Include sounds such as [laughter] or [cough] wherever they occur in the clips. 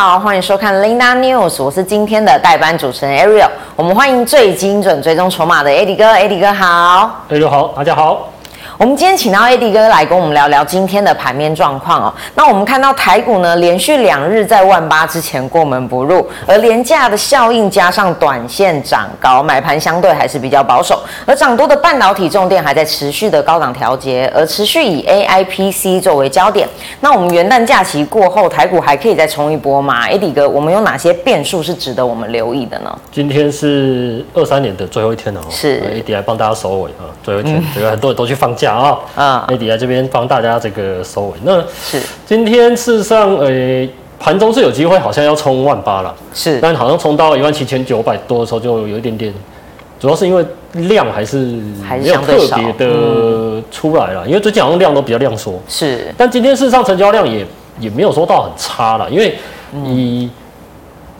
好，欢迎收看 Linda News，我是今天的代班主持人 Ariel。我们欢迎最精准追踪筹码的 Eddie 哥，Eddie 哥好，Eddie 好，大家好。我们今天请到 Eddie 哥来跟我们聊聊今天的盘面状况哦。那我们看到台股呢，连续两日在万八之前过门不入，而廉价的效应加上短线涨高，买盘相对还是比较保守。而涨多的半导体重电还在持续的高档调节，而持续以 AIPC 作为焦点。那我们元旦假期过后，台股还可以再冲一波吗？Eddie 哥，我们有哪些变数是值得我们留意的呢？今天是二三年的最后一天了哦，是 Eddie 来帮大家收尾啊，最后一天，[laughs] 这个很多人都去放假。啊啊，Eddie 在这边帮大家这个收尾。那是。今天事实上，呃、欸，盘中是有机会，好像要冲万八了，是，但好像冲到一万七千九百多的时候，就有一点点，主要是因为量还是没有特别的出来了，因为最近好像量都比较量缩，是，但今天事实上成交量也也没有说到很差了，因为你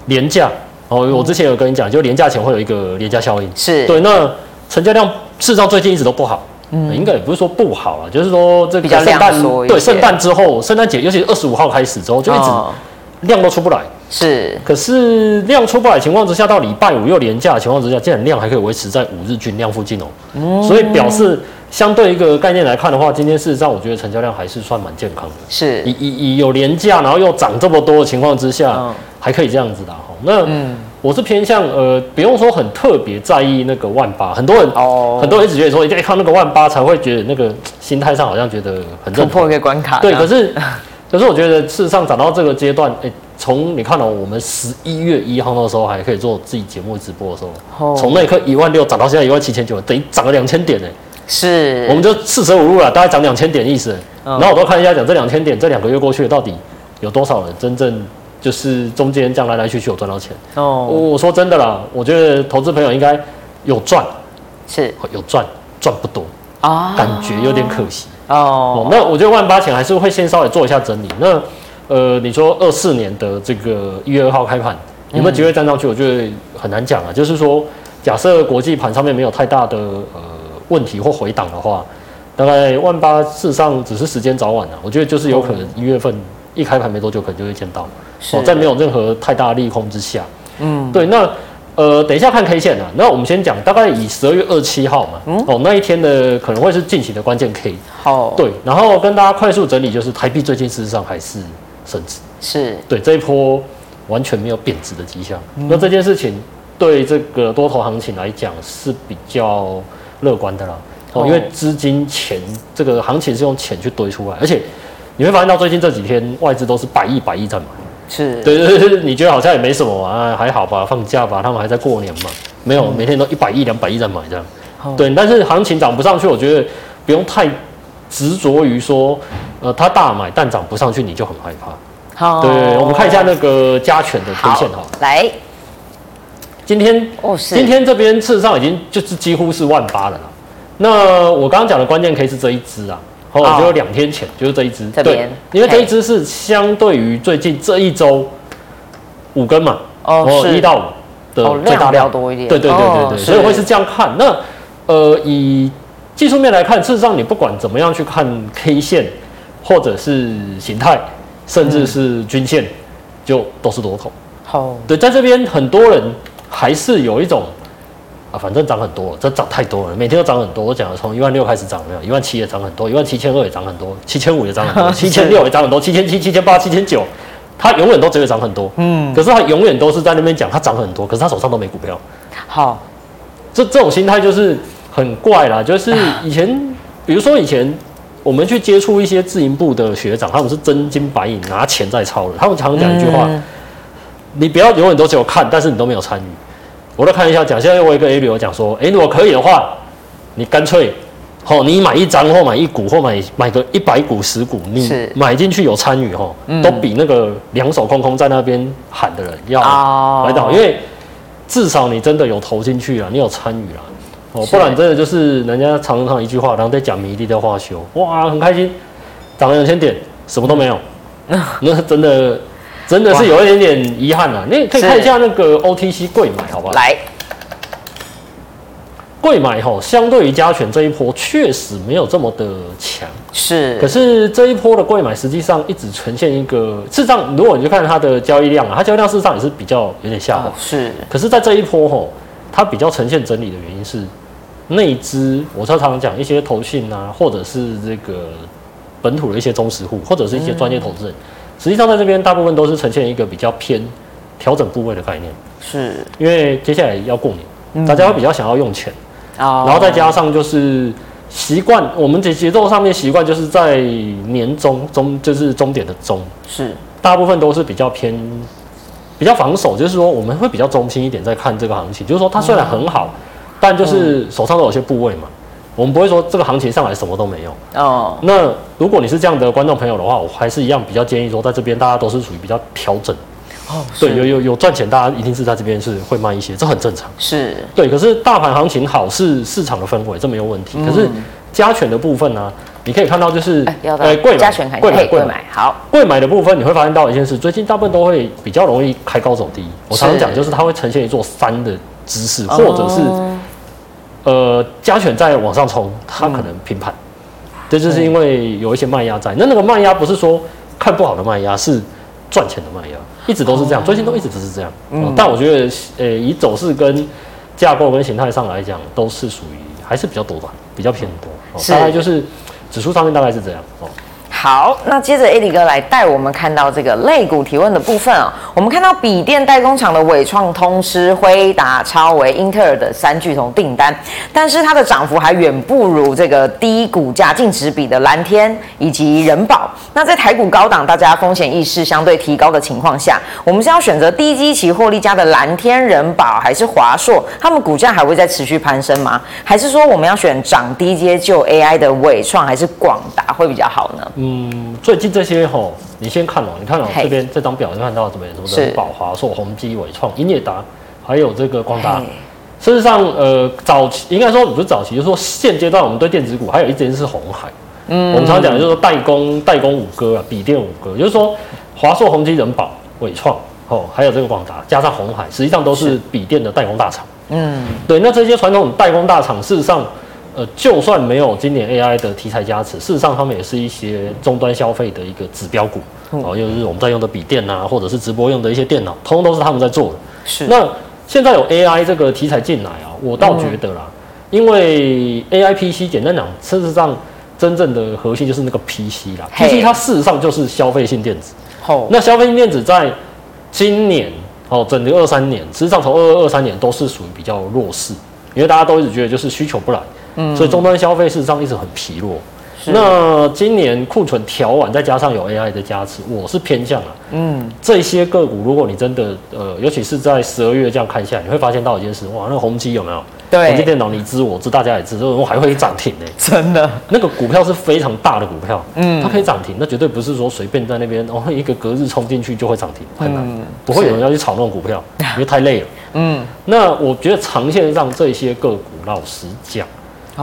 廉价哦，我之前有跟你讲，就廉价前会有一个廉价效应，是。对，那成交量事实上最近一直都不好。嗯，应该也不是说不好啊，就是说这个圣诞对圣诞之后，圣诞节尤其是二十五号开始之后，就一直量都出不来。是，可是量出不来的情况之下，到礼拜五又连假的情况之下，竟然量还可以维持在五日均量附近哦。嗯，所以表示相对一个概念来看的话，今天事实上我觉得成交量还是算蛮健康的。是，以以以有廉价，然后又涨这么多的情况之下，还可以这样子的哈。那嗯。我是偏向呃，不用说很特别在意那个万八，很多人哦，很多人一直觉得说一定要看那个万八才会觉得那个心态上好像觉得很突破一个关卡。对，可是可是我觉得事实上涨到这个阶段，哎，从你看到我们十一月一号那时候还可以做自己节目直播的时候，从那一刻一万六涨到现在一万七千九，等于涨了两千点呢。是，我们就四舍五入了，大概涨两千点意思。然后我都看一下讲这两千点，这两个月过去，到底有多少人真正。就是中间这样来来去去有赚到钱哦。我说真的啦，我觉得投资朋友应该有赚，是有赚，赚不多啊，感觉有点可惜哦。那我觉得万八前还是会先稍微做一下整理。那呃，你说二四年的这个一月二号开盘有没有机会站上去？我觉得很难讲啊。就是说，假设国际盘上面没有太大的呃问题或回档的话，大概万八事实上只是时间早晚啊。我觉得就是有可能一月份一开盘没多久，可能就会见到。哦，在没有任何太大利空之下，嗯，对，那呃，等一下看 K 线啊。那我们先讲，大概以十二月二七号嘛，嗯，哦，那一天的可能会是近期的关键 K。好，对，然后跟大家快速整理，就是台币最近事实上还是升值，是对这一波完全没有贬值的迹象。嗯、那这件事情对这个多头行情来讲是比较乐观的啦。哦，因为资金钱这个行情是用钱去堆出来，而且你会发现到最近这几天外资都是百亿百亿在买。是。对对对，你觉得好像也没什么啊，还好吧，放假吧，他们还在过年嘛，没有每天都一百亿两百亿在买这样，嗯、对，但是行情涨不上去，我觉得不用太执着于说，呃，它大买但涨不上去你就很害怕。好，对，我们看一下那个加权的 K 线哈，来，今天哦是，今天这边事实上已经就是几乎是万八了啦。那我刚刚讲的关键 K 是这一支啊。哦，就两天前就是这一支，对，因为这一只是相对于最近这一周五根嘛，哦，一到五的最大量。多一点，对对对对对，所以会是这样看。那呃，以技术面来看，事实上你不管怎么样去看 K 线，或者是形态，甚至是均线，就都是多头。好，对，在这边很多人还是有一种。啊，反正涨很多了，这涨太多了，每天都涨很多。我讲了，从一万六开始涨，没有一万七也涨很多，一万七千二也涨很多，七千五也涨很多，[laughs] 七千六也涨很多，七千七、七千八、七千九，它永远都只会涨很多。嗯，可是它永远都是在那边讲它涨很多，可是他手上都没股票。好，这这种心态就是很怪啦。就是 [laughs] 以前，比如说以前我们去接触一些自营部的学长，他们是真金白银拿钱在操的，他们常常讲一句话：嗯、你不要永远都只有看，但是你都没有参与。我来看一下，讲现在我一个 A 流讲说，哎，如果可以的话，你干脆，吼，你买一张或买一股或买买个一百股十股，你买进去有参与吼，都比那个两手空空在那边喊的人要来得好，因为至少你真的有投进去了，你有参与了，哦，不然真的就是人家常常一句话，然后在讲迷弟的话修，哇，很开心，涨了两千点，什么都没有，[laughs] 那真的。真的是有一点点遗憾啊！你可以看一下那个 OTC 柜买，好不好？来，柜柜买吼，相对于加权这一波确实没有这么的强，是。可是这一波的柜买实际上一直呈现一个，事实上如果你去看它的交易量啊，它交易量事实上也是比较有点下滑，是。可是，在这一波吼，它比较呈现整理的原因是，内资我常常讲一些投信啊，或者是这个本土的一些中实户，或者是一些专业投资人，实际上在这边大部分都是呈现一个比较偏调整部位的概念，是。因为接下来要过年，大家会比较想要用钱。然后再加上就是习惯，我们节节奏上面习惯就是在年终中就是终点的终，是。大部分都是比较偏比较防守，就是说我们会比较中心一点在看这个行情，就是说它虽然很好，但就是手上都有些部位嘛，我们不会说这个行情上来什么都没有哦。那如果你是这样的观众朋友的话，我还是一样比较建议说，在这边大家都是属于比较调整。哦，对，有有有赚钱，大家一定是在这边是会慢一些，这很正常。是，对。可是大盘行情好是市场的氛围，这没有问题。可是加权的部分呢，你可以看到就是，呃，贵加权还贵买贵买好。贵买的部分你会发现到一件事，最近大部分都会比较容易开高走低。我常常讲就是它会呈现一座山的姿势，或者是呃加权在往上冲，它可能平盘。这就是因为有一些卖压在。那那个卖压不是说看不好的卖压，是赚钱的卖压。一直都是这样，最近都一直都是这样。嗯，但我觉得，呃，以走势跟架构跟形态上来讲，都是属于还是比较多吧，比较偏多。大概就是指数上面大概是这样。哦。好，那接着 Eddie 哥来带我们看到这个肋骨提问的部分啊、我们看到笔电代工厂的纬创、通吃、辉达、超微、英特尔的三巨头订单，但是它的涨幅还远不如这个低股价净值比的蓝天以及人保。那在台股高档，大家风险意识相对提高的情况下，我们是要选择低基期获利佳的蓝天、人保，还是华硕？他们股价还会再持续攀升吗？还是说我们要选涨低阶就 AI 的纬创，还是广达会比较好呢？嗯，最近这些吼，你先看哦，你看哦，这边这张表就看到什么？什么仁宝、华硕、宏基、伟创、英业达，还有这个光达。事实上，呃，早期应该说不是早期，就是说现阶段我们对电子股还有一件是红海。嗯，我们常常讲的就是说代工代工五哥啊，笔电五哥，就是说华硕、宏基、人保、伟创，哦，还有这个广达，加上红海，实际上都是笔电的代工大厂。嗯，对，那这些传统代工大厂，事实上。呃，就算没有今年 AI 的题材加持，事实上他们也是一些终端消费的一个指标股，哦，就是我们在用的笔电啊，或者是直播用的一些电脑，通通都是他们在做的。是。那现在有 AI 这个题材进来啊，我倒觉得啦，因为 AI PC 简单讲，事实上真正的核心就是那个 PC 啦，PC 它事实上就是消费性电子。好，那消费性电子在今年哦，整个二三年，实际上从二二二三年都是属于比较弱势，因为大家都一直觉得就是需求不来。嗯，所以终端消费事实上一直很疲弱。那今年库存调完，再加上有 AI 的加持，我是偏向了。嗯，这些个股，如果你真的呃，尤其是在十二月这样看下来，你会发现到一件事，哇，那个宏基有没有？对。宏基电脑，你知我知，大家也知，我还会涨停呢。真的。那个股票是非常大的股票，嗯，它可以涨停，那绝对不是说随便在那边哦一个隔日冲进去就会涨停，很难，嗯、不会有人要去炒那种股票，因为太累了。嗯。那我觉得长线上这些个股，老实讲。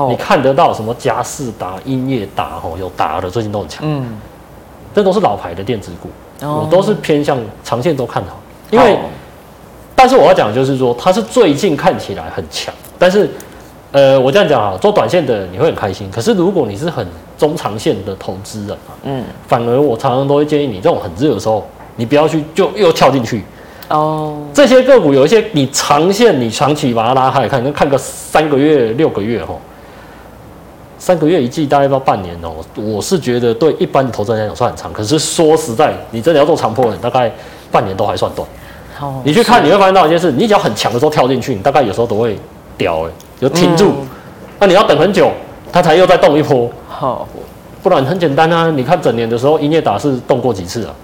你看得到什么佳士达、英业达，吼有达的最近都很强，嗯，这都是老牌的电子股，我都是偏向长线都看好，因为，但是我要讲的就是说，它是最近看起来很强，但是，呃，我这样讲啊，做短线的你会很开心，可是如果你是很中长线的投资人啊，嗯，反而我常常都会建议你，这种很热的时候，你不要去就又跳进去，哦，这些个股有一些你长线你长期把它拉开来看，看个三个月、六个月，吼。三个月一季，大概到半年哦。我是觉得对一般的投资人来讲算很长，可是说实在，你真的要做长波，大概半年都还算短。好，你去看你会发现到一件事，你只要很强的时候跳进去，你大概有时候都会掉哎，就停住。那你要等很久，它才又再动一波。好，不然很简单啊。你看整年的时候，英业达是动过几次啊？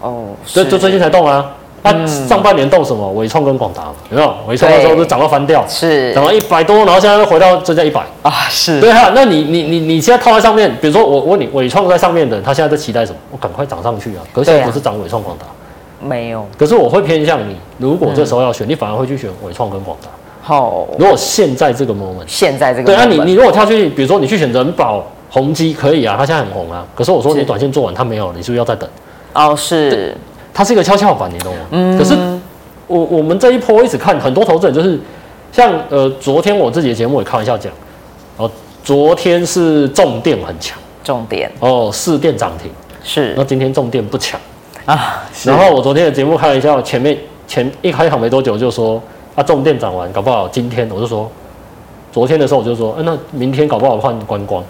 哦，就就最近才动啊。它、啊、上半年动什么？伟创跟广达有没有？伟创的时候都涨到翻掉，是涨到一百多，然后现在又回到增加一百啊，是对啊。那你你你你现在套在上面，比如说我我问你，伟创在上面的，他现在在期待什么？我赶快涨上去啊！可是现在不是涨伟创广达，没有。可是我会偏向你，如果这时候要选，嗯、你反而会去选伟创跟广达。好，如果现在这个 moment，现在这个对啊，你你如果跳去，比如说你去选人保、宏基，可以啊，它现在很红啊。可是我说你短线做完，它没有，你是不是要再等？哦，是。它是一个跷跷板，你懂吗？嗯。可是我我们这一波一直看很多投资人，就是像呃，昨天我自己的节目也开玩笑讲，哦，昨天是重电很强，重电哦，四电涨停是，那今天重电不强啊。然后我昨天的节目开玩笑，前面前一开场没多久就说啊，重电涨完，搞不好今天我就说，昨天的时候我就说，啊、那明天搞不好换观光。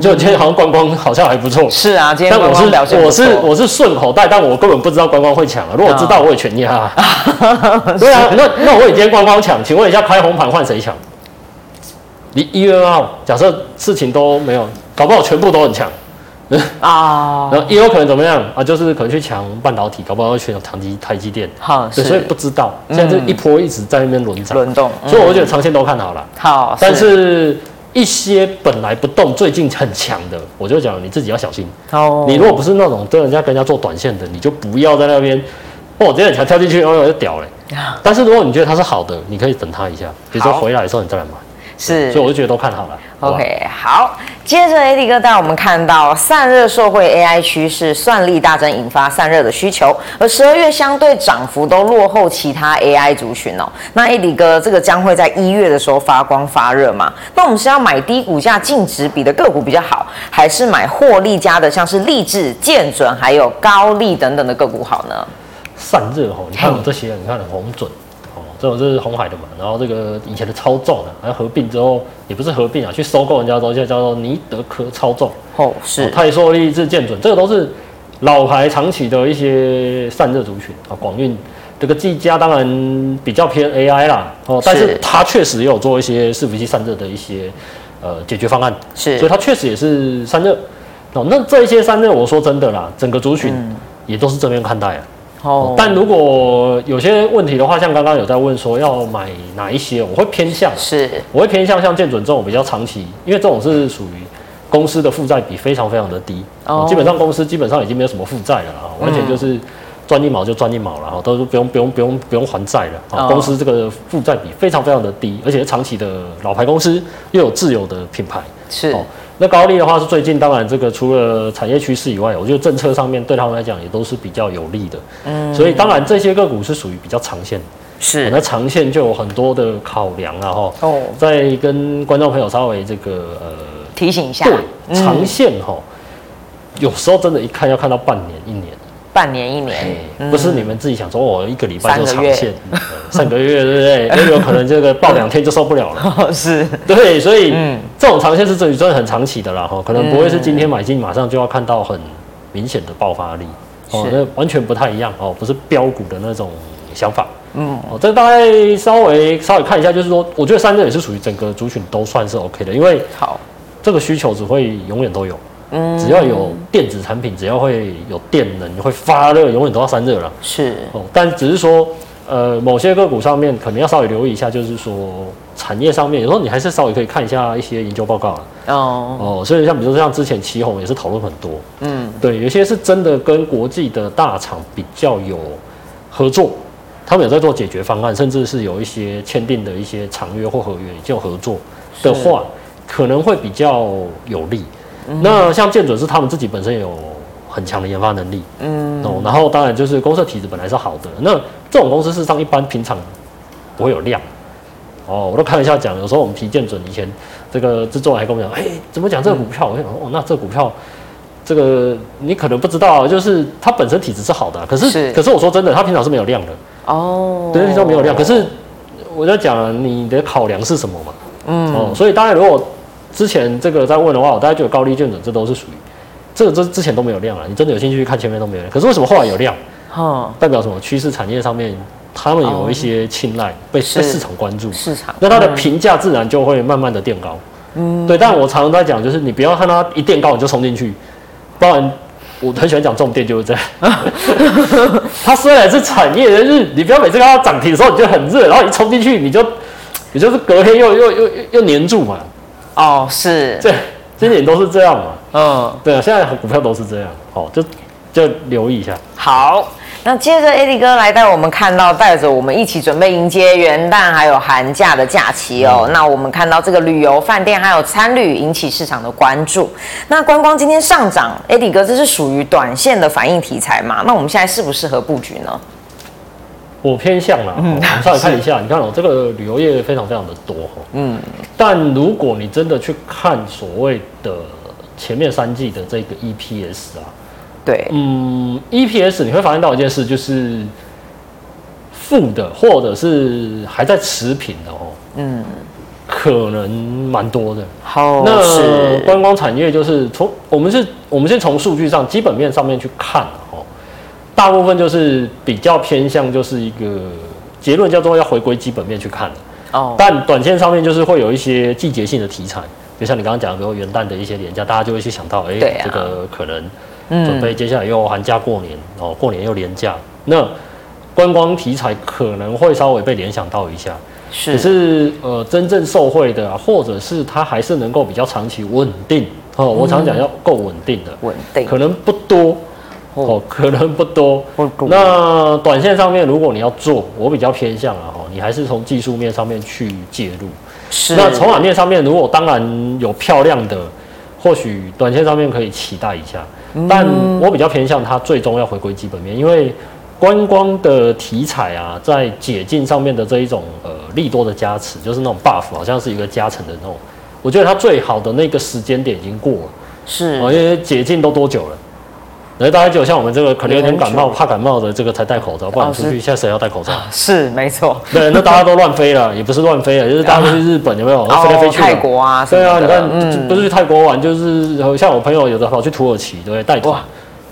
就今天好像观光好像还不错，是啊，今天观光表现我是我是顺口袋，但我根本不知道观光会抢啊。如果知道，我也全压。对啊，那那我也今天观光抢，请问一下，开红盘换谁抢？你一月二号，假设事情都没有，搞不好全部都很强啊。[laughs] 然后也有可能怎么样啊？就是可能去抢半导体，搞不好要去抢台积台积电。好，所以不知道。现在这一波一直在那边轮涨轮动，所以我觉得长线都看好了。好，但是。一些本来不动，最近很强的，我就讲你自己要小心。哦，你如果不是那种跟人家跟人家做短线的，你就不要在那边。哦，今天很强跳进去，哦哟就屌嘞。但是如果你觉得它是好的，你可以等它一下，比如说回来的时候你再来买。是，所以我就觉得都看好了。OK，好，接着 AD 哥带我们看到散热受惠 AI 趋势，算力大增引发散热的需求，而十二月相对涨幅都落后其他 AI 族群哦。那 AD 哥这个将会在一月的时候发光发热嘛？那我们是要买低股价净值比的个股比较好，还是买获利佳的像是力致、建准还有高利等等的个股好呢？散热哦，你看我这些，你看红准。这种是红海的嘛，然后这个以前的超重的，然后合并之后也不是合并啊，去收购人家的东西叫做尼德科超重哦，是泰硕、力致、建准，这个都是老牌长期的一些散热族群啊。广运这个技嘉当然比较偏 AI 啦哦，但是它确实也有做一些伺服器散热的一些呃解决方案，是，所以它确实也是散热哦。那这一些散热，我说真的啦，整个族群也都是正面看待啊。哦，但如果有些问题的话，像刚刚有在问说要买哪一些，我会偏向是，我会偏向像建准这种比较长期，因为这种是属于公司的负债比非常非常的低，哦，基本上公司基本上已经没有什么负债了啊，完全就是赚一毛就赚一毛了哈，都是不用不用不用不用还债了。啊，公司这个负债比非常非常的低，而且是长期的老牌公司，又有自有的品牌。是。那高利的话是最近，当然这个除了产业趋势以外，我觉得政策上面对他们来讲也都是比较有利的。嗯，所以当然这些个股是属于比较长线，是那长线就有很多的考量了哈。哦，再跟观众朋友稍微这个呃提醒一下，对，长线哈，有时候真的一看要看到半年一年。半年一年，不是你们自己想说，我一个礼拜就长线，三个月对不对？[laughs] 也有可能这个抱两天就受不了了。[laughs] 是，[laughs] 对，所以这种长线是真的很长期的啦，哈，可能不会是今天买进马上就要看到很明显的爆发力，哦，那完全不太一样哦，不是标股的那种想法。嗯，哦，这大概稍微稍微看一下，就是说，我觉得三个也是属于整个族群都算是 OK 的，因为好，这个需求只会永远都有。嗯，只要有电子产品，只要会有电能，会发热，永远都要散热了。是哦，但只是说，呃，某些个股上面可能要稍微留意一下，就是说产业上面，有时候你还是稍微可以看一下一些研究报告了。哦哦，所以像比如说像之前奇宏也是讨论很多。嗯，对，有些是真的跟国际的大厂比较有合作，他们有在做解决方案，甚至是有一些签订的一些长约或合约已经有合作的话，可能会比较有利。那像建准是他们自己本身有很强的研发能力，嗯，哦，然后当然就是公社体质本来是好的，那这种公司事实上一般平常不会有量，哦，我都开玩笑讲，有时候我们提建准以前这个制作人还跟我们讲，哎，怎么讲这个股票？我想说，哦，那这个股票这个你可能不知道，就是它本身体质是好的，可是，是。可是我说真的，它平常是没有量的，哦，对，平常没有量，可是我在讲你的考量是什么嘛，嗯，哦，所以当然如果。之前这个在问的话，我大概就有高利卷准，这都是属于这个这之前都没有量啊。你真的有兴趣去看前面都没有量，可是为什么后来有量？哈，代表什么？趋势产业上面他们有一些青睐，被被市场关注，市场那它的评价自然就会慢慢的垫高。嗯，对。但我常常在讲，就是你不要看它一垫高你就冲进去，不然我很喜欢讲重点就是这样。[laughs] 它虽然是产业，但是你不要每次看它涨停的时候你就很热，然后一冲进去你就你就是隔天又又又又粘住嘛。哦，是，对，今年都是这样嘛，嗯，对啊，现在股票都是这样，好，就就留意一下。好，那接着 AD 哥来带我们看到，带着我们一起准备迎接元旦还有寒假的假期哦。嗯、那我们看到这个旅游、饭店还有餐旅引起市场的关注。那观光今天上涨，AD 哥这是属于短线的反应题材嘛？那我们现在适不适合布局呢？我偏向啦，嗯、我们 [laughs] 稍微看一下，你看哦，这个旅游业非常非常的多。哈，嗯，但如果你真的去看所谓的前面三季的这个 EPS 啊，对，嗯，EPS 你会发现到一件事，就是负的或者是还在持平的哦，嗯，可能蛮多的。好，那观光产业就是从我们是，我们先从数据上基本面上面去看。大部分就是比较偏向，就是一个结论叫做要回归基本面去看哦。但短线上面就是会有一些季节性的题材，就像你刚刚讲的，比如元旦的一些廉价，大家就会去想到，哎、欸，这个可能准备接下来又寒假过年哦，过年又廉价，那观光题材可能会稍微被联想到一下。是，可是呃，真正受惠的，或者是它还是能够比较长期稳定哦。我常讲要够稳定的，稳定可能不多。哦，可能不多。那短线上面，如果你要做，我比较偏向啊，哈，你还是从技术面上面去介入。是。那筹码面上面，如果当然有漂亮的，或许短线上面可以期待一下。但我比较偏向它最终要回归基本面，因为观光的题材啊，在解禁上面的这一种呃利多的加持，就是那种 buff，好像是一个加成的那种。我觉得它最好的那个时间点已经过了。是。因为解禁都多久了？那大家就像我们这个可能有点感冒，怕感冒的这个才戴口罩，不然出去现在谁要戴口罩？[laughs] 是没错。对，那大家都乱飞了，也不是乱飞了，就是大家都去日本有没有？飞来飞去。泰国啊，对啊，你看，不是去泰国玩，就是像我朋友有的跑去土耳其，对，带团，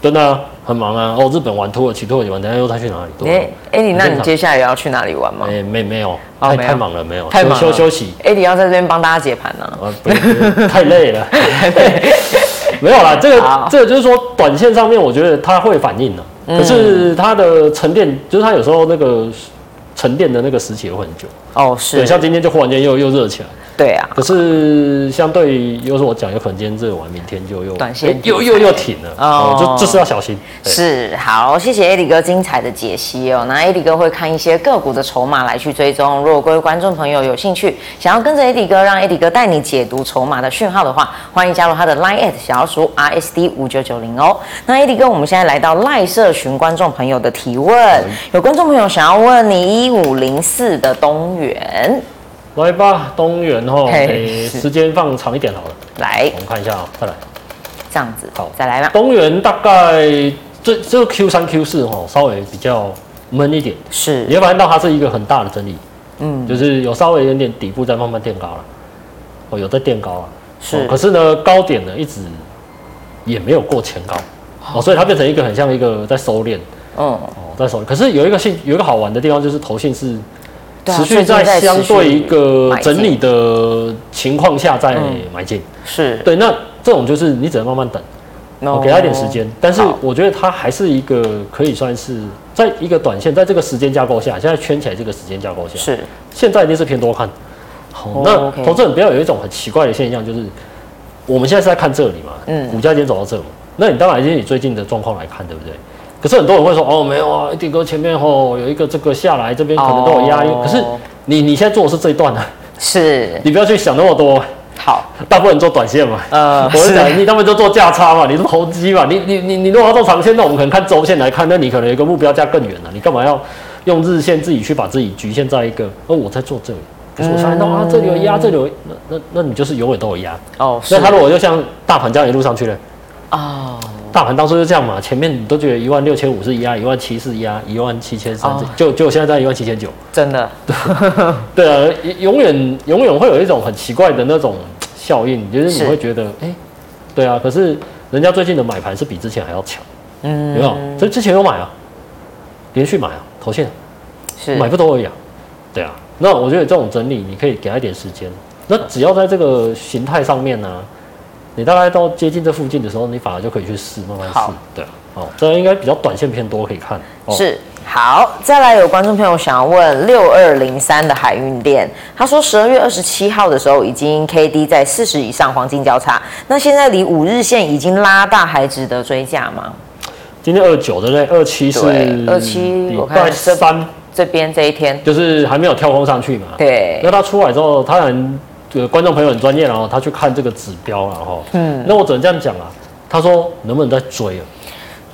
真的很忙啊。哦，日本玩，土耳其，土耳其玩，等下又再去哪里？哎哎，你那你接下来要去哪里玩吗？哎，没没有，太太忙了，没有，太忙休休息。哎，你要在这边帮大家解盘呢？太累了。[laughs] [laughs] 没有啦，这个这个就是说，短线上面我觉得它会反应的，嗯、可是它的沉淀，就是它有时候那个沉淀的那个时期会很久。哦，是。对，像今天就忽然间又又热起来。对啊，可是相对又是我讲，有可能今天这个完，明天就又短线又又又停了哦，就就是要小心。是，好，谢谢 Eddie 哥精彩的解析哦。那 Eddie 哥会看一些个股的筹码来去追踪。如果各位观众朋友有兴趣，想要跟着 Eddie 哥，让 Eddie 哥带你解读筹码的讯号的话，欢迎加入他的 Line@ 小老鼠 RSD 五九九零哦。那 Eddie 哥，我们现在来到赖社群观众朋友的提问，有观众朋友想要问你一五零四的东元。来吧，东元哈，诶，时间放长一点好了。来，我们看一下啊，再来，这样子，好，再来吧。东元大概这这个 Q 三 Q 四哈，稍微比较闷一点，是，你会发现到它是一个很大的整理，嗯，就是有稍微有点底部在慢慢垫高了，哦，有在垫高了，是，可是呢，高点呢一直也没有过前高，哦，所以它变成一个很像一个在收敛，嗯，哦，在收敛，可是有一个性有一个好玩的地方就是投信是。持续在相对一个整理的情况下再买进，是对。那这种就是你只能慢慢等，我给他一点时间。但是我觉得它还是一个可以算是在一个短线，在这个时间架构下，现在圈起来这个时间架构下，是现在一定是偏多看。好，那投资人不要有一种很奇怪的现象，就是我们现在是在看这里嘛，嗯，股价已经走到这嘛，那你当然以你最近的状况来看，对不对？可是很多人会说哦，没有啊，Eddie 哥前面吼有一个这个下来，这边可能都有压力。可是你你现在做的是这一段呢？是，你不要去想那么多。好，大部分人做短线嘛。呃，我是讲你他们就做价差嘛，你是投机嘛。你你你你如果要做长线，那我们可能看周线来看，那你可能有一个目标价更远了。你干嘛要用日线自己去把自己局限在一个？哦，我在做这里，可是我想到啊，这里有压，这里有那那那你就是永远都有压。哦，那他如果就像大盘这样一路上去了。哦。大盘当初就这样嘛，前面你都觉得一万六千五是压，一万七是压，一万七千三，就就现在在一万七千九，真的，[laughs] 对啊，永远永远会有一种很奇怪的那种效应，就是你会觉得，哎对啊，可是人家最近的买盘是比之前还要强，嗯，有没有？所以之前有买啊，连续买啊，投信，是。买不多而已啊，对啊，那我觉得这种整理你可以给他一点时间，那只要在这个形态上面呢、啊。你大概到接近这附近的时候，你反而就可以去试，慢慢试。好对，哦，这应该比较短线偏多，可以看。哦、是，好，再来有观众朋友想要问六二零三的海运店，他说十二月二十七号的时候已经 K D 在四十以上黄金交叉，那现在离五日线已经拉大，还值得追价吗？今天二九对不对？二七是二七，我看三这边这一天就是还没有跳空上去嘛。对，那他出来之后，他很。这个观众朋友很专业，然后他去看这个指标了哈。嗯，那我只能这样讲啊。他说能不能再追啊？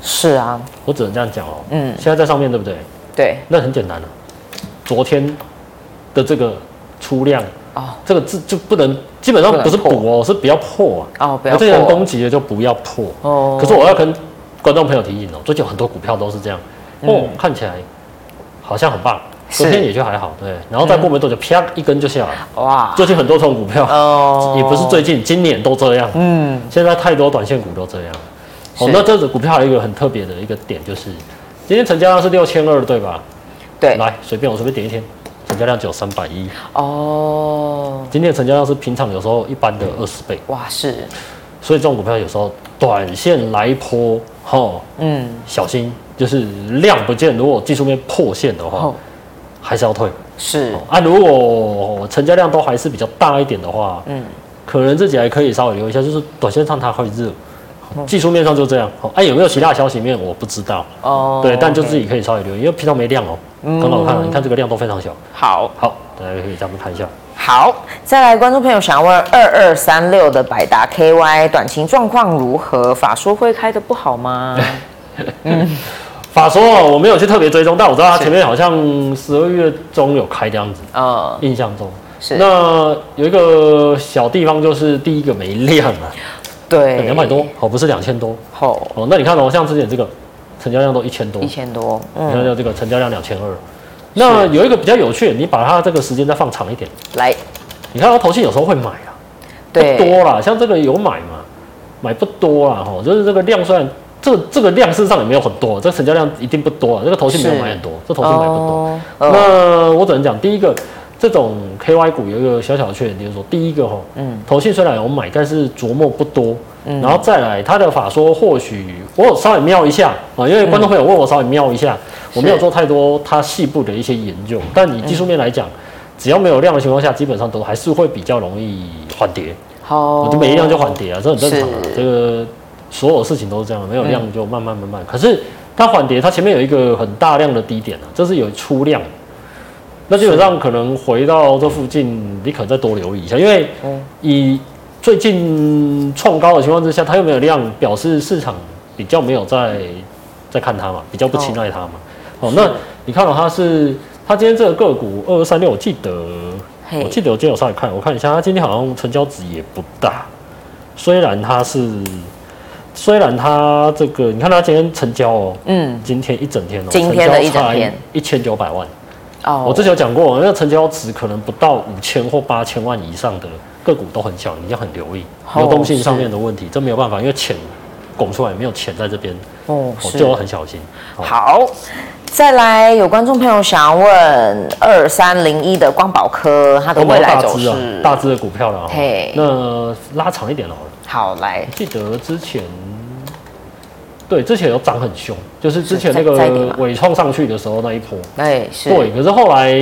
是啊，我只能这样讲哦。嗯，现在在上面对不对？对，那很简单了、啊。昨天的这个出量哦，这个字就不能，基本上不是补哦，是不要破啊。哦，不要破。这些人攻击的就不要破哦。可是我要跟观众朋友提醒哦，最近很多股票都是这样哦，看起来好像很棒。昨天也就还好，对，然后再过没多久，啪一根就下来。哇！最近很多种股票，哦，也不是最近，今年都这样。嗯，现在太多短线股都这样。哦，那这只股票还有一个很特别的一个点，就是今天成交量是六千二，对吧？对。来，随便我随便点一天，成交量只有三百一。哦。今天的成交量是平常有时候一般的二十倍。哇，是。所以这种股票有时候短线来一波，哈，嗯，小心，就是量不见，如果技术面破线的话。还是要退，是啊。如果成交量都还是比较大一点的话，嗯，可能自己还可以稍微留一下，就是短线上它会热，技术面上就这样。哎，有没有其他消息面我不知道哦。对，但就自己可以稍微留意，因为平常没量哦。刚刚我看了，你看这个量都非常小。好，好，大家可以这样看一下。好，再来，观众朋友想要问二二三六的百达 KY 短期状况如何？法说会开的不好吗？[laughs] 嗯。[laughs] [laughs] 法说我没有去特别追踪，但我知道他前面好像十二月中有开这样子，啊，印象中。是。那有一个小地方就是第一个没量啊，对，两百多，哦，不是两千多，哦，哦，那你看哦，像之前这个成交量都一千多，一千多，你看这个成交量两千二，那有一个比较有趣，你把它这个时间再放长一点，来，你看它投信有时候会买啊，不多啦，像这个有买嘛，买不多啦，哈，就是这个量虽然。这个这个量事实上也没有很多，这个成交量一定不多啊。这个头信没有买很多，这头信买不多。哦、那我只能讲，第一个，这种 KY 股有一个小小的缺点，就是说，第一个哈，嗯，头信虽然有买，但是琢磨不多。嗯，然后再来，他的法说或许我稍微瞄一下啊，因为观众朋友问我稍微瞄一下，嗯、我没有做太多他细部的一些研究。但以技术面来讲，嗯、只要没有量的情况下，基本上都还是会比较容易缓跌。好，就没量就缓跌啊，这很正常啊，这个。所有事情都是这样，没有量就慢慢慢慢。嗯、可是它缓跌，它前面有一个很大量的低点啊，这是有出量。那基本上可能回到这附近，你可能再多留意一下，因为以最近创高的情况之下，它又没有量，表示市场比较没有在在看它嘛，比较不青睐它嘛。哦，哦，那你看到它是它今天这个个股二二三六，我记得我记得我今天有上来看，我看一下，它今天好像成交值也不大，虽然它是。虽然它这个，你看它今天成交哦，嗯，今天一整天哦，今天的一整天。一千九百万。哦。我之前有讲过，那个成交值可能不到五千或八千万以上的个股都很小，你要很留意流动性上面的问题，这没有办法，因为钱拱出来没有钱在这边哦，就要很小心。好，再来有观众朋友想要问二三零一的光宝科，它的未来走势，大只的股票了，嘿，那拉长一点好了。好来，记得之前，对，之前有涨很凶，就是之前那个尾创上去的时候那一波，哎，是，对，可是后来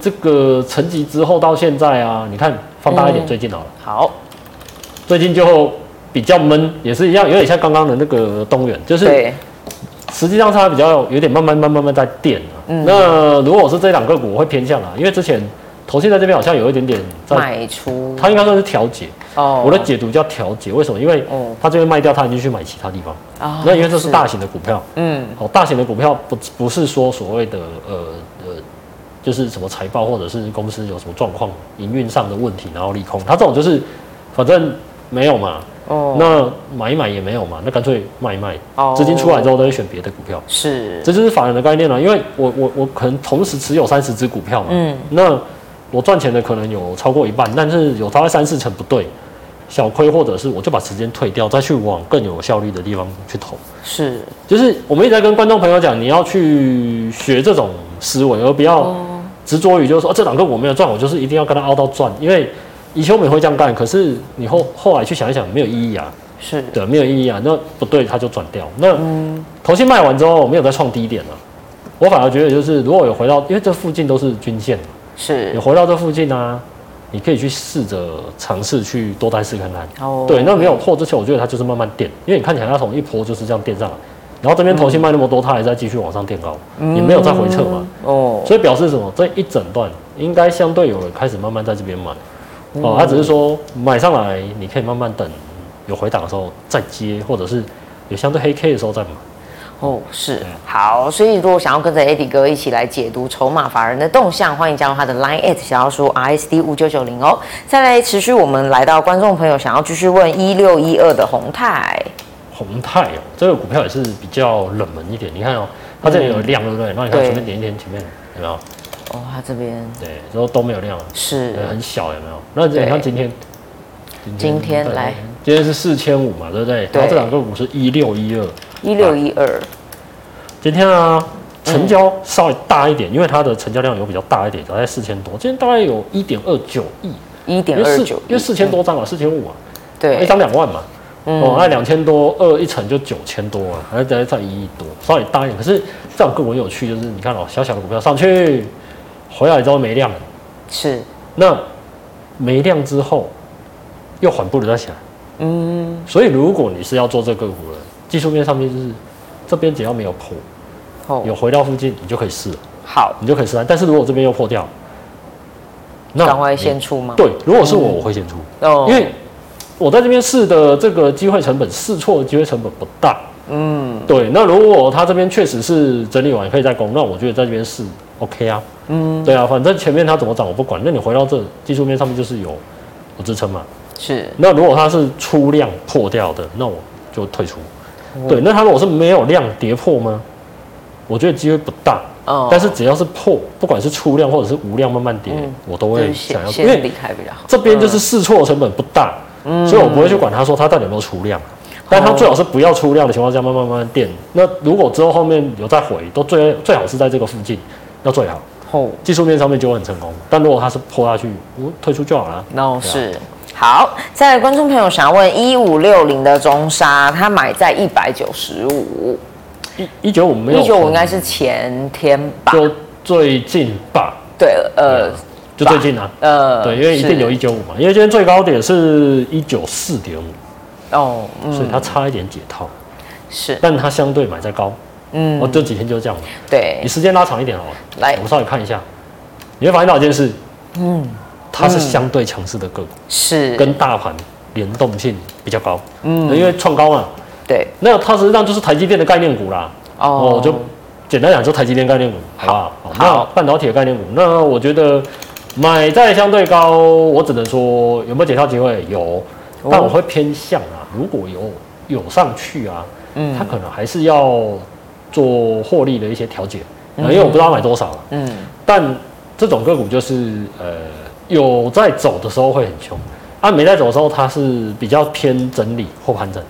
这个沉寂之后到现在啊，你看放大一点，最近好了，好，最近就比较闷，也是一样，有点像刚刚的那个东元，就是，实际上它比较有点慢慢慢慢慢在垫了。那如果是这两个股，我会偏向啊，因为之前。头信在这边好像有一点点在卖出，它应该算是调节。哦，我的解读叫调节，为什么？因为它这边卖掉，它已经去买其他地方。啊，那因为这是大型的股票。嗯，好，大型的股票不不是说所谓的呃呃，就是什么财报或者是公司有什么状况、营运上的问题，然后利空。它这种就是反正没有嘛。哦，那买一买也没有嘛，那干脆卖一卖。哦，资金出来之后都会选别的股票。是，这就是法人的概念了。因为我我我可能同时持有三十只股票嘛。嗯，那。我赚钱的可能有超过一半，但是有大概三四成不对，小亏或者是我就把时间退掉，再去往更有效率的地方去投。是，就是我们一直在跟观众朋友讲，你要去学这种思维，而不要执着于就是说，哦，这两个我没有赚，我就是一定要跟他凹到赚。因为以前我们也会这样干，可是你后后来去想一想，没有意义啊。是的，没有意义啊。那不对，它就转掉。那头先卖完之后，我没有再创低点了。我反而觉得就是，如果有回到，因为这附近都是均线。是你回到这附近啊，你可以去试着尝试去多单试看看。哦，对，那没有破之前，我觉得它就是慢慢垫，因为你看起来它从一波就是这样垫上来，然后这边头先卖那么多，它还在继续往上垫高，也没有再回撤嘛。哦，所以表示什么？这一整段应该相对有人开始慢慢在这边买。哦，他只是说买上来，你可以慢慢等有回档的时候再接，或者是有相对黑 K 的时候再买。哦，是好，所以如果想要跟着 Eddie 哥一起来解读筹码法人的动向，欢迎加入他的 Line at 小老鼠 RSD 五九九零哦。再来持续，我们来到观众朋友想要继续问一六一二的宏泰。宏泰哦，这个股票也是比较冷门一点。你看哦，它这里有量，对不对？那你看前面点一点，前面有没有？哦，它这边对，然后都没有量，是很小，有没有？那你看今天，今天来，今天是四千五嘛，对不对？然后这两个股是一六一二，一六一二。今天啊，成交稍微大一点，因为它的成交量有比较大一点，大概四千多。今天大概有一点二九亿，一点二九，因为四千多张啊，四千五啊，对，一张两万嘛。哦，那两千多二一层就九千多啊，还在在一亿多，稍微大一点。可是这样更为有趣，就是你看哦，小小的股票上去，回来之后没量，是，那没量之后又缓步的再起来，嗯，所以如果你是要做这个股的，技术面上面就是这边只要没有破，哦，有回到附近，你就可以试了，好，你就可以试。但是如果这边又破掉，那赶快先出吗？对，如果是我，我会先出，哦，因为。我在这边试的这个机会成本，试错的机会成本不大。嗯，对。那如果他这边确实是整理完可以再攻，那我觉得在这边试 OK 啊。嗯，对啊，反正前面它怎么涨我不管。那你回到这技术面上面就是有有支撑嘛。是。那如果它是出量破掉的，那我就退出。嗯、对。那它如果是没有量跌破吗？我觉得机会不大。哦。但是只要是破，不管是出量或者是无量慢慢跌，嗯、我都会想要先离开比较好。这边就是试错的成本不大。嗯，所以我不会去管它说它到底有没有出量，但它最好是不要出量的情况下慢慢慢慢垫。那如果之后后面有再回，都最最好是在这个附近，要最好。哦，技术面上面就会很成功。但如果他是破下去，我退出就好了。那是好。再来，观众朋友想要问一五六零的中沙，他买在一百九十五，一一九五没有，一九五应该是前天吧？就最近吧？对，呃。就最近啊，呃，对，因为一定有一九五嘛，因为今天最高点是一九四点五，哦，所以它差一点解套，是，但它相对买在高，嗯，我，这几天就是这样嘛，对，你时间拉长一点哦，来，我们稍微看一下，你会发现到一件事，嗯，它是相对强势的个股，是，跟大盘联动性比较高，嗯，因为创高嘛，对，那它实际上就是台积电的概念股啦，哦，就简单讲就台积电概念股，好。不好？好，那半导体的概念股，那我觉得。买在相对高，我只能说有没有解套机会？有，但我会偏向啊，如果有有上去啊，嗯，它可能还是要做获利的一些调节，因为我不知道买多少了，嗯，但这种个股就是呃有在走的时候会很凶，啊没在走的时候它是比较偏整理或盘整，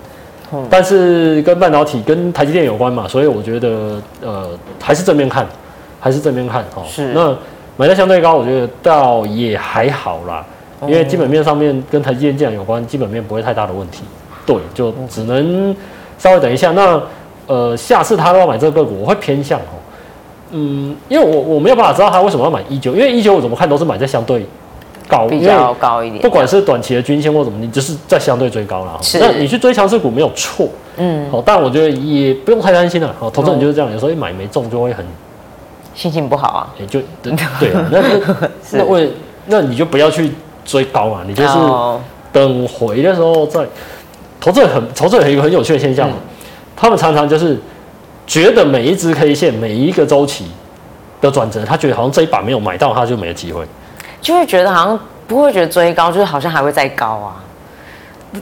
但是跟半导体跟台积电有关嘛，所以我觉得呃还是正面看，还是正面看哦，是。那。买的相对高，我觉得倒也还好啦，因为基本面上面跟台积电既然有关，基本面不会太大的问题。对，就只能稍微等一下。那呃，下次他都要买这个个股，我会偏向哦，嗯，因为我我没有办法知道他为什么要买一九，因为一九我怎么看都是买在相对高，比较高一点。不管是短期的均线或什么，你就是在相对追高了。是。那你去追强势股没有错，嗯，好，但我觉得也不用太担心了。好，投资人就是这样，有时候一买没中就会很。心情不好啊，也就 [laughs] 对啊，那那为那你就不要去追高嘛，你就是等回的时候再。投资很投资有一个很有趣的现象，他们常常就是觉得每一只 K 线每一个周期的转折，他觉得好像这一把没有买到，他就没有机会，就会觉得好像不会觉得追高，就是好像还会再高啊。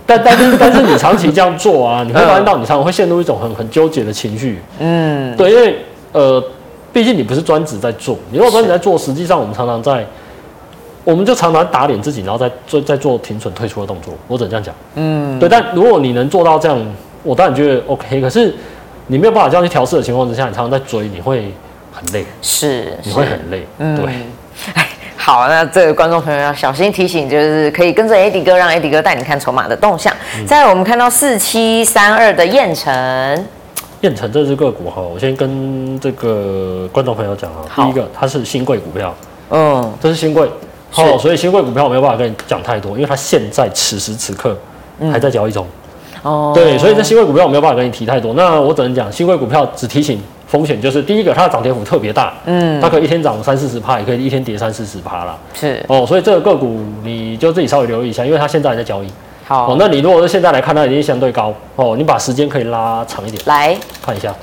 但但是但是你长期这样做啊，你会发现到你常常会陷入一种很很纠结的情绪。嗯，对，因为呃。毕竟你不是专职在做，你如果专职在做，实际上我们常常在，我们就常常打脸自己，然后再做再做停损退出的动作。我只能这样讲，嗯，对。但如果你能做到这样，我当然觉得 OK。可是你没有办法这样去调试的情况之下，你常常在追，你会很累，是，你会很累，嗯、对。哎，好，那这个观众朋友要小心提醒，就是可以跟着 Eddie 哥，让 Eddie 哥带你看筹码的动向。嗯、再来我们看到四七三二的燕城，燕城这只个股哈，我先跟这个观众朋友讲啊，第一个它是新贵股票，嗯，这是新贵，好，所以新贵股票我没有办法跟你讲太多，因为它现在此时此刻还在交易中，哦，对，所以这新贵股票我没有办法跟你提太多，那我只能讲新贵股票只提醒风险，就是第一个它的涨跌幅特别大，嗯，它可以一天涨三四十趴，也可以一天跌三四十趴啦，是，哦，所以这个个股你就自己稍微留意一下，因为它现在还在交易。好，那你如果是现在来看，它已经相对高哦。你把时间可以拉长一点，来看一下，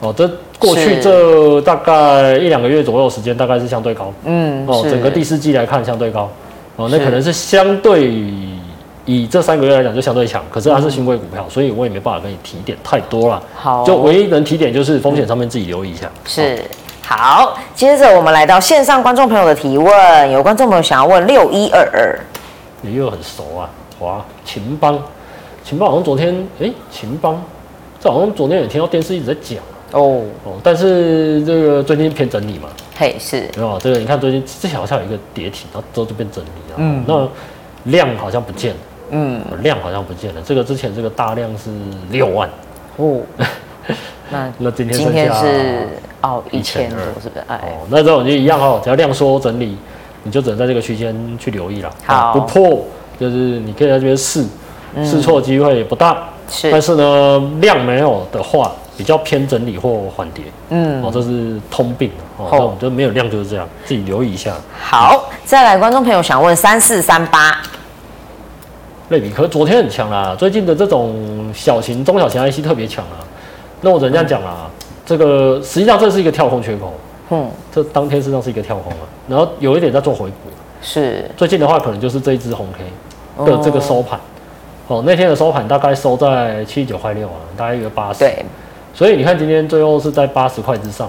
哦，这过去这大概一两个月左右的时间，大概是相对高。嗯，哦，整个第四季来看相对高。哦，那可能是相对以这三个月来讲就相对强，可是它是新贵股票，所以我也没办法跟你提点太多了。好，就唯一能提点就是风险上面自己留意一下。是。好，接着我们来到线上观众朋友的提问，有观众朋友想要问六一二二，你又很熟啊，哇，秦邦，秦邦好像昨天，哎，秦邦，这好像昨天也听到电视一直在讲。哦。哦，但是这个最近偏整理嘛，嘿是，没有？这个你看最近这好像有一个跌停，然后之后就变整理了，嗯，那量好像不见了，嗯，量好像不见了，这个之前这个大量是六万哦。[laughs] 那那今天今天是哦一千多是不是？哎，哦，那这种就一样哦，只要量缩整理，你就只能在这个区间去留意了。好，不破就是你可以在这边试，试错机会也不大。是，但是呢，量没有的话，比较偏整理或缓跌。嗯，哦，这是通病哦。那我们就没有量就是这样，自己留意一下。好，再来，观众朋友想问三四三八，类比，可是昨天很强啦，最近的这种小型、中小型 IC 特别强啊。那我只能这样讲啊，这个实际上这是一个跳空缺口，嗯，这当天实际上是一个跳空啊，然后有一点在做回补，是。最近的话可能就是这一只红 K 的这个收盘，哦，那天的收盘大概收在七十九块六啊，大概一个八十，对，所以你看今天最后是在八十块之上，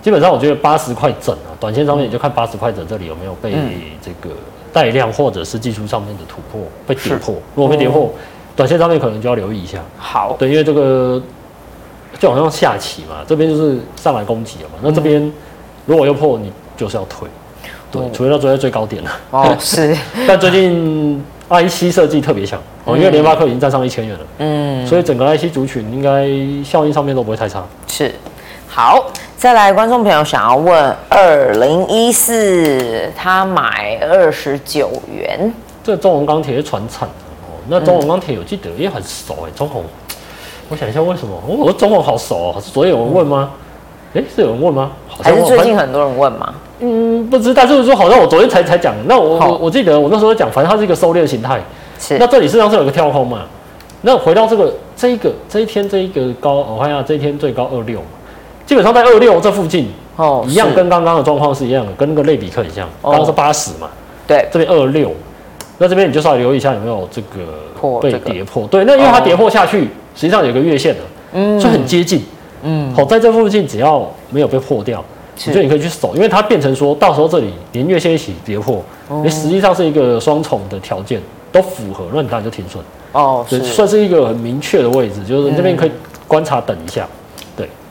基本上我觉得八十块整啊，短线上面你就看八十块整这里有没有被这个带量或者是技术上面的突破被跌破，如果被跌破，短线上面可能就要留意一下，好，对，因为这个。就好像下棋嘛，这边就是上来攻击了嘛。那这边如果又破，你就是要退，对，除非要追在最高点了。哦，[laughs] 是。但最近 IC 设计特别强哦，因为联发科已经站上一千元了，嗯，所以整个 IC 族群应该效应上面都不会太差。是。好，再来，观众朋友想要问二零一四，他买二十九元。这中鸿钢铁是传产哦，那中鸿钢铁我记得也很熟哎，中红。我想一下，为什么？我我中文好熟哦，是昨天有人问吗？哎、嗯，是有人问吗？还是最近很多人问吗？嗯，不知道，就是说好像我昨天才才讲。那我我我记得我那时候讲，反正它是一个收敛形态。是。那这里事实上是有个跳空嘛？那回到这个这一个这一天这一个高，我看一下这一天最高二六，基本上在二六这附近哦，一样跟刚刚的状况是一样的，跟那个类比克很像。刚刚是八十嘛？对，这边二六，那这边你就稍微留意一下有没有这个被跌破。对，那因为它跌破下去。实际上有个月线的，嗯，所以很接近，嗯，好，在这附近只要没有被破掉，我觉得你可以去守，因为它变成说到时候这里连月线一起跌破，你实际上是一个双重的条件都符合，那你当然就停损。哦，对，算是一个很明确的位置，就是这边可以观察等一下，对，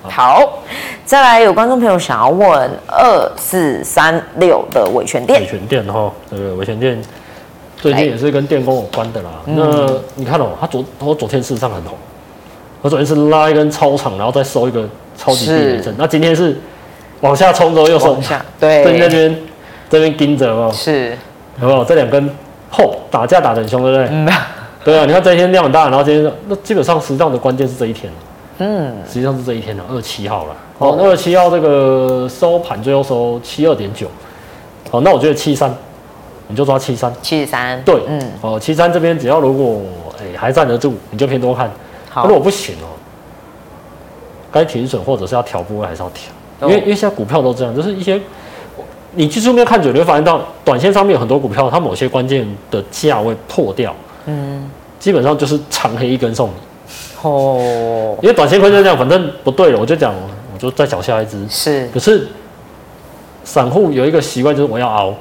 好，再来有观众朋友想要问二四三六的维权店，维权店哈，这个伟权店最近也是跟电工有关的啦，那你看哦，他昨我昨天事实上很红。我昨天是拉一根超长，然后再收一个超级低的针。那今天是往下冲之后又收下，对，在那边这边盯着哦，是，有没有？这两根后打架打得很凶，对不对？嗯，对啊，你看这一天量很大，然后今天那基本上实际上的关键是这一天，嗯，实际上是这一天的二七号了。好，那二七号这个收盘最后收七二点九，好，那我觉得七三，你就抓七三，七三，对，嗯，哦，七三这边只要如果哎还站得住，你就偏多看。好。如果不行哦，该停损或者是要调部位还是要调，因为因为现在股票都这样，就是一些你技术面看准，你会发现到短线上面有很多股票，它某些关键的价位破掉，嗯，基本上就是长黑一根送你哦，因为短线亏就这样，反正不对了，我就讲，我就再找下一支是，可是散户有一个习惯就是我要熬，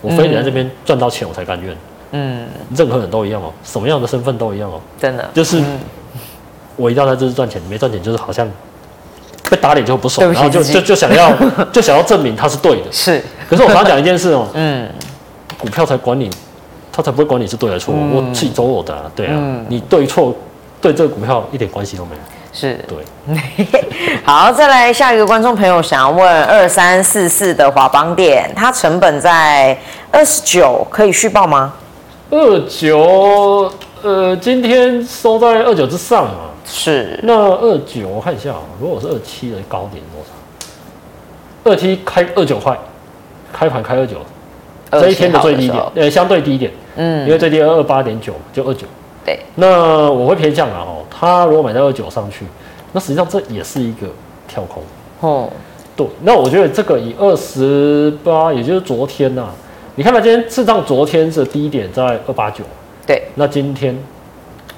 我非得在这边赚到钱我才甘愿，嗯，任何人都一样哦，什么样的身份都一样哦，真的。就是。我一到他就是赚钱，没赚钱就是好像被打脸就不爽，然后就就就想要 [laughs] 就想要证明他是对的。是，可是我常常讲一件事哦，[laughs] 嗯，股票才管你，他才不会管你是对还是错，我自己走我的，对啊，你对错对这个股票一点关系都没有。是，对。[laughs] 好，再来下一个观众朋友想要问二三四四的华邦电，它成本在二十九，可以续报吗？二九，呃，今天收在二九之上嘛。是，那二九我看一下啊，如果是二七的高点多少？二七开二九块，开盘开二九，这一天的最低点，呃，相对低点，嗯，因为最低二二八点九，就二九。对，那我会偏向啊，哦，他如果买到二九上去，那实际上这也是一个跳空。哦，对，那我觉得这个以二十八，也就是昨天呐、啊，你看它今天事实上昨天是低点在二八九，对，那今天？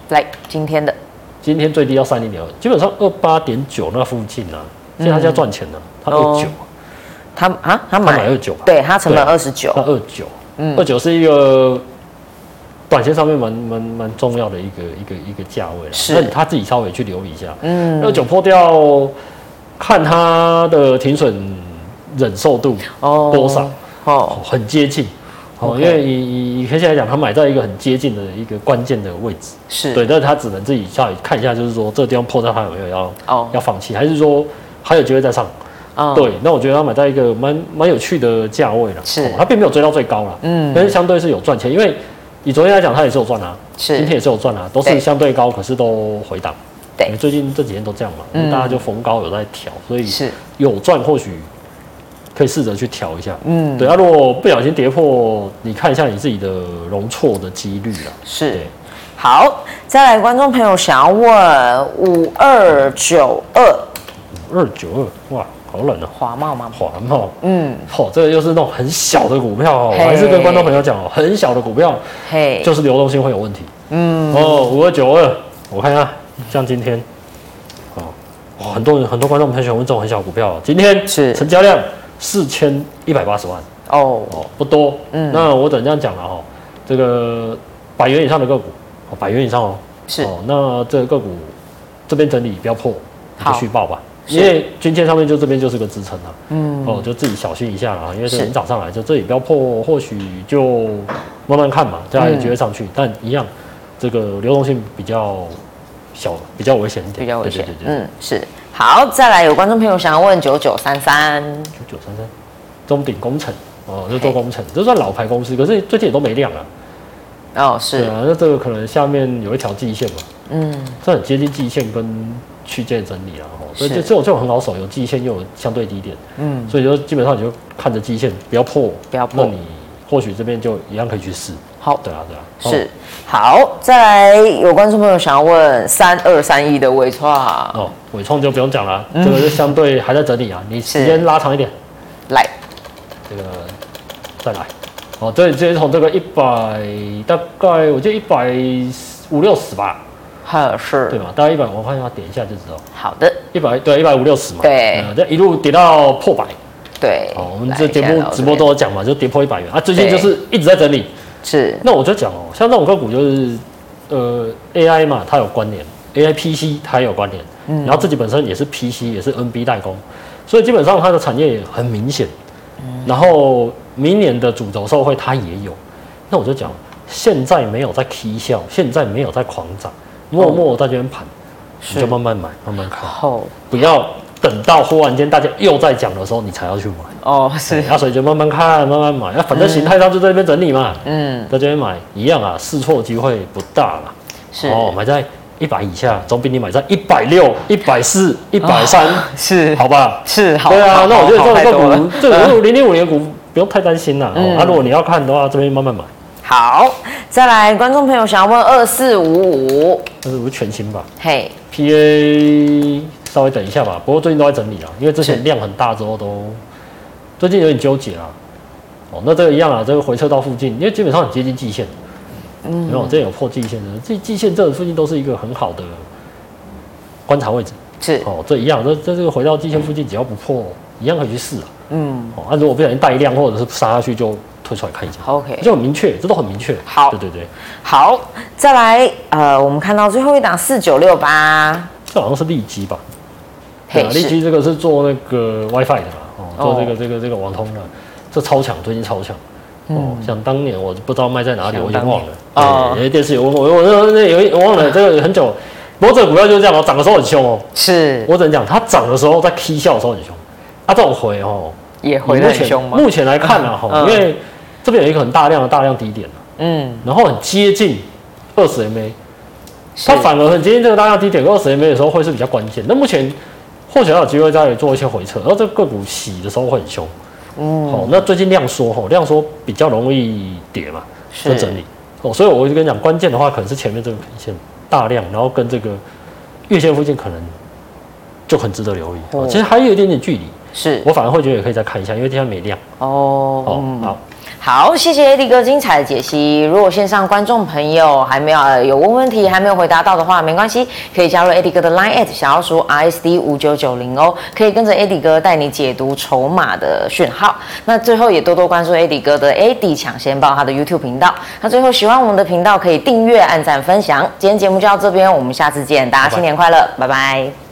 来今天的，今天最低要三零点二，基本上二八点九那附近啊，现在他家赚钱了，他二九，他啊他买。二九，对他成本二十九，他二九，嗯，二九是一个短线上面蛮蛮蛮重要的一个一个一个价位了，是，他自己稍微去留意一下，嗯，那九破掉。看他的停损忍受度多少？哦，很接近。哦，因为以以 K 线来讲，它买在一个很接近的一个关键的位置，是。对，但是它只能自己下看一下，就是说这个地方破掉，它有没有要哦。要放弃，还是说还有机会再上？对，那我觉得它买在一个蛮蛮有趣的价位了，是。它并没有追到最高了，嗯，但是相对是有赚钱，因为以昨天来讲，它也是有赚啊，是。今天也是有赚啊，都是相对高，可是都回档。对，最近这几天都这样嘛，嗯、大家就逢高有在调，所以是。有赚，或许可以试着去调一下。嗯，对啊，如果不小心跌破，你看一下你自己的容错的几率啊。是，对。好，再来，观众朋友想要问五二九二，五二九二，哇，好冷啊！华茂吗？华茂，嗯，好、哦，这个又是那种很小的股票，我还是跟观众朋友讲哦，很小的股票，嘿，就是流动性会有问题。嗯，哦，五二九二，我看一下。像今天，哦，很多人很多观众很喜欢问这种很小股票。今天是成交量四千一百八十万哦哦，不多。嗯，那我等这样讲了哈，这个百元以上的个股，百元以上哦，是哦。那这个个股这边整理不要破，就续报吧。因为均线上面就这边就是个支撑了。嗯哦，就自己小心一下啊。因为是你涨上来，就这里不要破，或许就慢慢看嘛，这样有机会上去。但一样，这个流动性比较。小比较危险一点，比较危险。嗯，是。好，再来有观众朋友想要问九九三三，九九三三，中鼎工程哦，就做工程，这算老牌公司，可是最近也都没量了。哦，是。对啊，那这个可能下面有一条季线嘛。嗯。这很接近季线跟区间整理了哈，所以就这种这种很好守，有季线又有相对低点。嗯。所以就基本上你就看着季线不要破，不要破，那你或许这边就一样可以去试。好，对啊，对啊，是。好，再来有观众朋友想要问三二三一的尾创哦，尾创就不用讲了，嗯、这个是相对还在整理啊，你时间拉长一点，来，这个再来，哦，这直接从这个一百大概我记得一百五六十吧，哈是，对嘛，大概一百，我看一下点一下就知道，好的，一百对一百五六十嘛，对，这一路跌到破百，对，好，我们这节目直播都有讲嘛，就跌破一百元。啊，最近就是一直在整理。是，那我就讲哦，像这种个股就是，呃，AI 嘛，它有关联，AI PC 它也有关联，嗯，然后自己本身也是 PC，也是 NB 代工，所以基本上它的产业也很明显，嗯，然后明年的主轴受惠它也有，那我就讲，现在没有在 K 笑，现在没有在狂涨，默默在这边盘，你就慢慢买，慢慢看，好，不要。等到忽然间大家又在讲的时候，你才要去买哦。是，那所以就慢慢看，慢慢买。那反正形态上就在这边整理嘛。嗯，在这边买一样啊，试错机会不大了。是哦，买在一百以下，总比你买在一百六、一百四、一百三是好吧？是好。对啊，那我觉得这个股，这个零零五年股不用太担心啦。嗯。那如果你要看的话，这边慢慢买。好，再来，观众朋友想要问二四五五，二四五全新吧？嘿，PA。稍微等一下吧，不过最近都在整理啊，因为之前量很大之后都最近有点纠结啊。哦，那这个一样啊，这个回撤到附近，因为基本上很接近季线，嗯，没有，这有破季线的，这季线这附近都是一个很好的观察位置。是哦，这一样，这这这个回到季线附近，只要不破，一样可以去试啊。嗯，哦，那如果不小心带量或者是杀下去，就退出来看一下。OK，就很明确，这都很明确。好，对对对，好，再来，呃，我们看到最后一档四九六八，这好像是利基吧。对啊，利基这个是做那个 WiFi 的嘛，哦，做这个这个这个网通的，这超强，最近超强。哦，像当年我不知道卖在哪里，我已经忘了。啊，有些电视有问我，我那那有我忘了这个很久。不过这个股票就是这样哦，涨的时候很凶哦。是，我只能讲，它涨的时候在 K 笑的时候很凶。啊，这种回哦，也回很凶吗？目前来看呢，哈，因为这边有一个很大量的大量低点嗯，然后很接近二十 MA，它反而很接近这个大量低点，二十 MA 的时候会是比较关键。那目前。或许还有机会再做一些回撤，然后这个个股洗的时候会很凶。嗯，好，那最近量缩，哈，量缩比较容易跌嘛，是整理。哦，所以我就跟你讲，关键的话可能是前面这个 K 线大量，然后跟这个月线附近可能就很值得留意。哦，其实还有一点点距离，是我反而会觉得也可以再看一下，因为今天没亮。哦，哦，好。好，谢谢 AD 哥精彩的解析。如果线上观众朋友还没有、呃、有问问题，还没有回答到的话，没关系，可以加入 AD 哥的 Line at 小老鼠 RSD 五九九零哦，可以跟着 AD 哥带你解读筹码的讯号。那最后也多多关注 AD 哥的 AD 抢先报他的 YouTube 频道。那最后喜欢我们的频道可以订阅、按赞、分享。今天节目就到这边，我们下次见，大家新年快乐，拜拜。